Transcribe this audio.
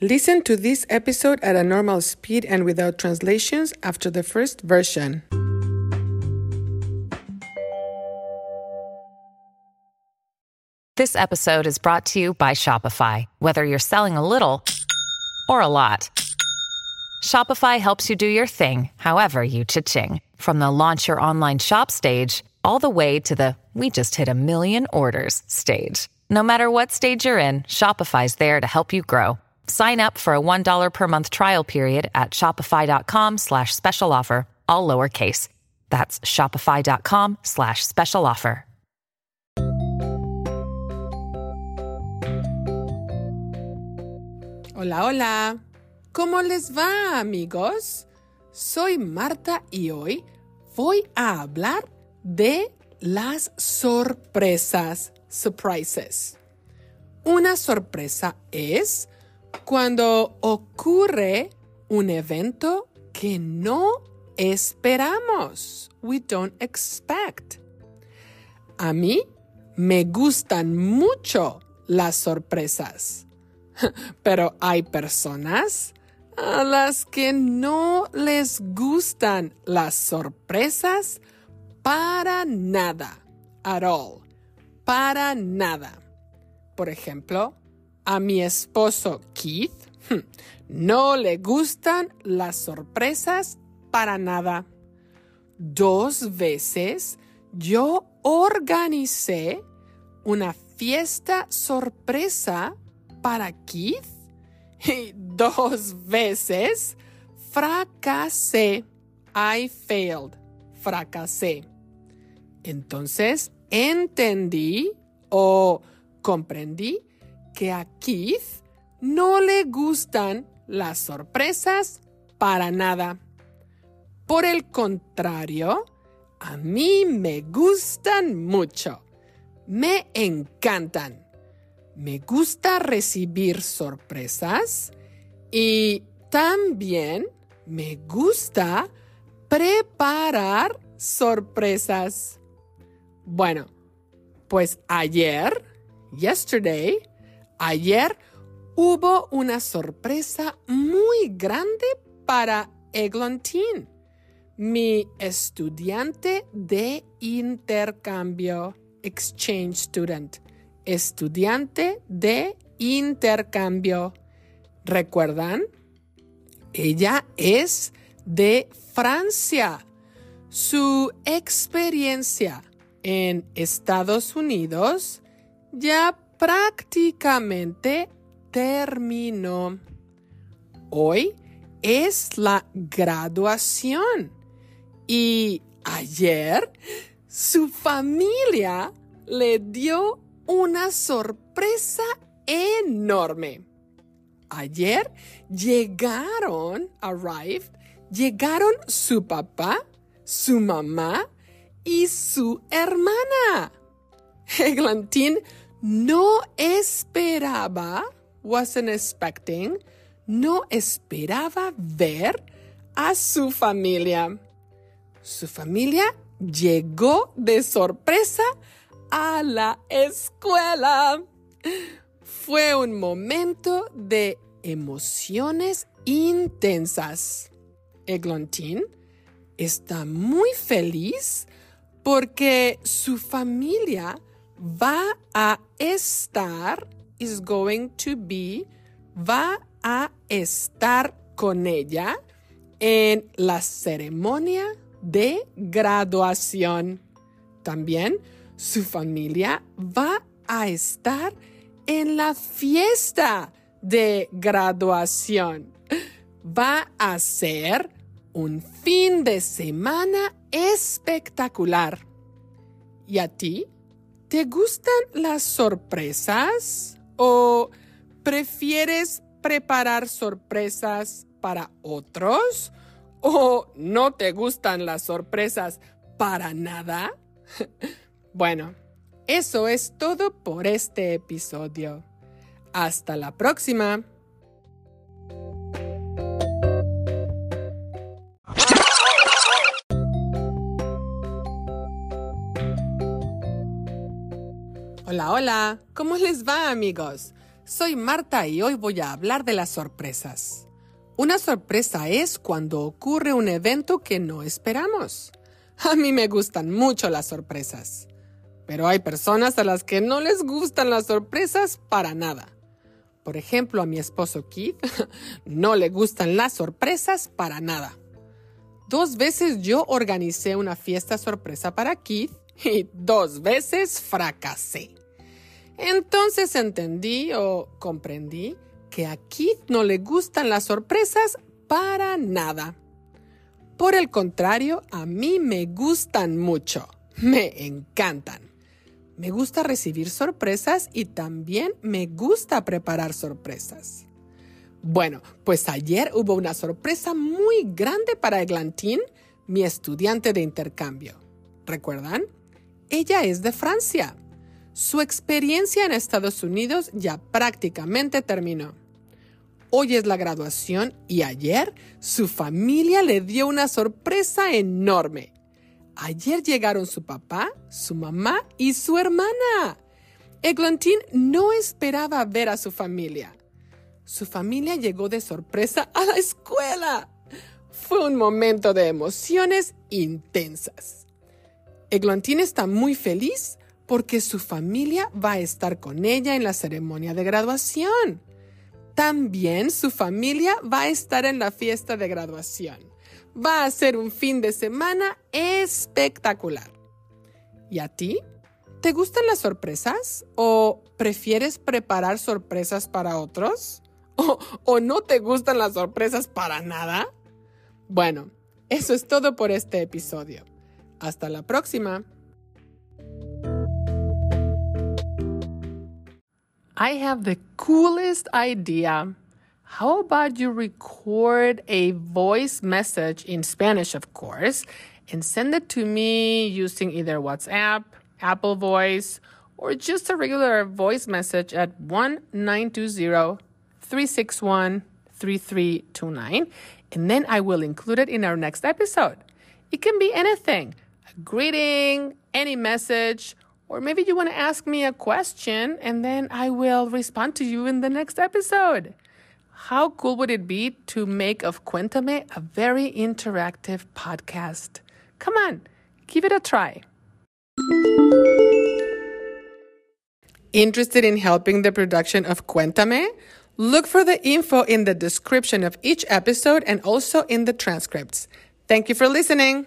Listen to this episode at a normal speed and without translations after the first version. This episode is brought to you by Shopify. Whether you're selling a little or a lot, Shopify helps you do your thing, however you cha-ching. From the launch your online shop stage, all the way to the we just hit a million orders stage. No matter what stage you're in, Shopify's there to help you grow. Sign up for a $1 per month trial period at shopify.com slash special offer, all lowercase. That's shopify.com slash special offer. Hola, hola. ¿Cómo les va, amigos? Soy Marta y hoy voy a hablar de las sorpresas, surprises. Una sorpresa es cuando ocurre un evento que no esperamos. We don't expect. A mí me gustan mucho las sorpresas, pero hay personas a las que no les gustan las sorpresas para nada. At all. Para nada. Por ejemplo, a mi esposo Keith hmm, no le gustan las sorpresas para nada. Dos veces yo organicé una fiesta sorpresa para Keith y dos veces fracasé. I failed. Fracasé. Entonces entendí o comprendí que a Keith no le gustan las sorpresas para nada. Por el contrario, a mí me gustan mucho. Me encantan. Me gusta recibir sorpresas y también me gusta preparar sorpresas. Bueno, pues ayer, yesterday, Ayer hubo una sorpresa muy grande para Eglantine, mi estudiante de intercambio, exchange student, estudiante de intercambio. ¿Recuerdan? Ella es de Francia. Su experiencia en Estados Unidos ya prácticamente terminó. Hoy es la graduación y ayer su familia le dio una sorpresa enorme. Ayer llegaron, arrived, llegaron su papá, su mamá y su hermana. Eglantine no esperaba, wasn't expecting, no esperaba ver a su familia. Su familia llegó de sorpresa a la escuela. Fue un momento de emociones intensas. Eglantine está muy feliz porque su familia va a estar, is going to be, va a estar con ella en la ceremonia de graduación. También su familia va a estar en la fiesta de graduación. Va a ser un fin de semana espectacular. ¿Y a ti? ¿Te gustan las sorpresas o prefieres preparar sorpresas para otros? ¿O no te gustan las sorpresas para nada? bueno, eso es todo por este episodio. Hasta la próxima. Hola, hola. ¿Cómo les va, amigos? Soy Marta y hoy voy a hablar de las sorpresas. Una sorpresa es cuando ocurre un evento que no esperamos. A mí me gustan mucho las sorpresas, pero hay personas a las que no les gustan las sorpresas para nada. Por ejemplo, a mi esposo Keith no le gustan las sorpresas para nada. Dos veces yo organicé una fiesta sorpresa para Keith y dos veces fracasé. Entonces entendí o comprendí que a Keith no le gustan las sorpresas para nada. Por el contrario, a mí me gustan mucho, me encantan. Me gusta recibir sorpresas y también me gusta preparar sorpresas. Bueno, pues ayer hubo una sorpresa muy grande para Eglantine, mi estudiante de intercambio. ¿Recuerdan? Ella es de Francia. Su experiencia en Estados Unidos ya prácticamente terminó. Hoy es la graduación y ayer su familia le dio una sorpresa enorme. Ayer llegaron su papá, su mamá y su hermana. Eglantine no esperaba ver a su familia. Su familia llegó de sorpresa a la escuela. Fue un momento de emociones intensas. Eglantine está muy feliz porque su familia va a estar con ella en la ceremonia de graduación. También su familia va a estar en la fiesta de graduación. Va a ser un fin de semana espectacular. ¿Y a ti? ¿Te gustan las sorpresas? ¿O prefieres preparar sorpresas para otros? ¿O, no te gustan las sorpresas para nada? Bueno, eso es todo por este episodio. Hasta la próxima. I have the coolest idea. How about you record a voice message in Spanish, of course, and send it to me using either WhatsApp, Apple Voice, or just a regular voice message at 1 361 3329. And then I will include it in our next episode. It can be anything a greeting, any message, or maybe you want to ask me a question and then I will respond to you in the next episode. How cool would it be to make of Cuéntame a very interactive podcast? Come on, give it a try. Interested in helping the production of Cuéntame? Look for the info in the description of each episode and also in the transcripts. Thank you for listening.